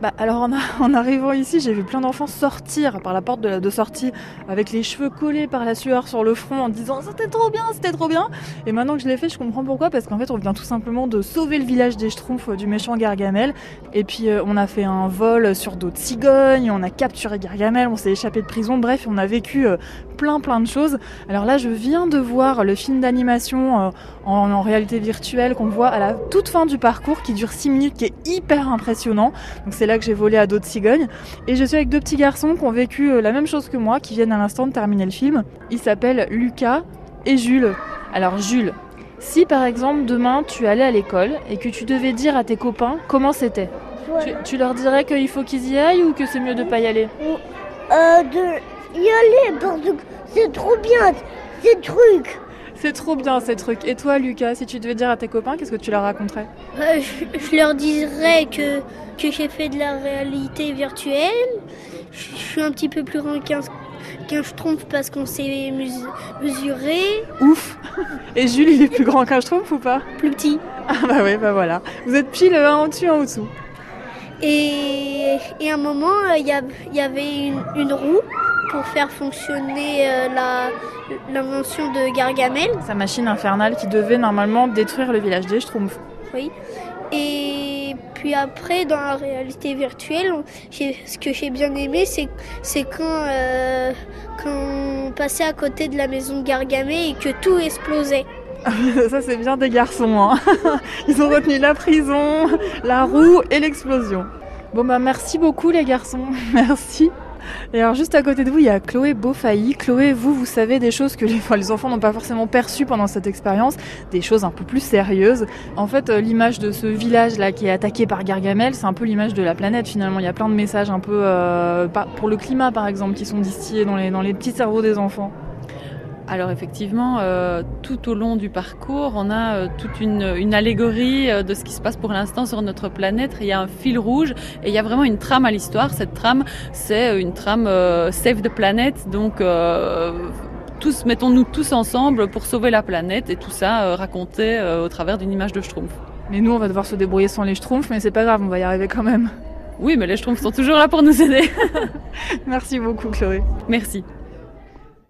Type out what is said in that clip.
bah, alors en, arrivant ici, j'ai vu plein d'enfants sortir par la porte de, sortie avec les cheveux collés par la sueur sur le front en disant c'était trop bien, c'était trop bien. Et maintenant que je l'ai fait, je comprends pourquoi parce qu'en fait, on vient tout simplement de sauver le village des Schtroumpfs du méchant Gargamel. Et puis euh, on a fait un vol sur d'autres cigognes, on a capturé Gargamel, on s'est échappé de prison. Bref, on a vécu euh, plein plein de choses. Alors là, je viens de voir le film d'animation euh, en, en, réalité virtuelle qu'on voit à la toute fin du parcours qui dure 6 minutes, qui est hyper impressionnant. Donc c'est là que j'ai volé à d'autres cigognes. Et je suis avec deux petits garçons qui ont vécu euh, la même chose que moi, qui viennent à l'instant de terminer le film. Ils s'appellent Lucas et Jules. Alors Jules, si par exemple demain tu allais à l'école et que tu devais dire à tes copains comment c'était, tu, tu, leur dirais qu'il faut qu'ils y aillent ou que c'est mieux de pas y aller? Euh, De y aller parce que c'est trop bien ces trucs. C'est trop bien ces trucs. Et toi, Lucas, si tu devais dire à tes copains, qu'est-ce que tu leur raconterais? Euh, je, je, leur dirais que, que j'ai fait de la réalité virtuelle. Je, je suis un petit peu plus grand qu'un qu'un schtroumpf parce qu'on s'est mesuré. Ouf Et Jules, il est plus grand qu'un schtroumpf ou pas? Plus petit. Ah bah ouais, bah voilà. Vous êtes pile un au-dessus, un au-dessous. Et, et à un moment, il euh, y, y, avait une, une, roue pour faire fonctionner euh, l'invention de Gargamel. Sa machine infernale qui devait normalement détruire le village des Schtroumpfs. Oui. Et puis après, dans la réalité virtuelle, ce que j'ai bien aimé, c'est quand, euh, quand on passait à côté de la maison de Gargamel et que tout explosait. Ça, c'est bien des garçons. Hein. Ils ont retenu la prison, la roue et l'explosion. Bon, bah, merci beaucoup, les garçons. Merci. Et alors juste à côté de vous, il y a Chloé Beaufailly. Chloé, vous, vous savez des choses que les, enfin, les enfants n'ont pas forcément perçues pendant cette expérience, des choses un peu plus sérieuses. En fait, euh, l'image de ce village-là qui est attaqué par Gargamel, c'est un peu l'image de la planète finalement. Il y a plein de messages un peu euh, pour le climat par exemple qui sont distillés dans les, dans les petits cerveaux des enfants. Alors effectivement, euh, tout au long du parcours, on a euh, toute une, une, allégorie euh, de ce qui se passe pour l'instant sur notre planète. Il y a un fil rouge et il y a vraiment une trame à l'histoire. Cette trame, c'est une trame euh, Save the Planet, donc euh, tous mettons-nous tous ensemble pour sauver la planète et tout ça raconté au travers d'une image de Schtroumpf. Mais nous, on va devoir se débrouiller sans les Schtroumpfs, mais c'est pas grave, on va y arriver quand même. Oui, mais les Schtroumpfs sont toujours là pour nous aider. Merci beaucoup, Chloé. Merci.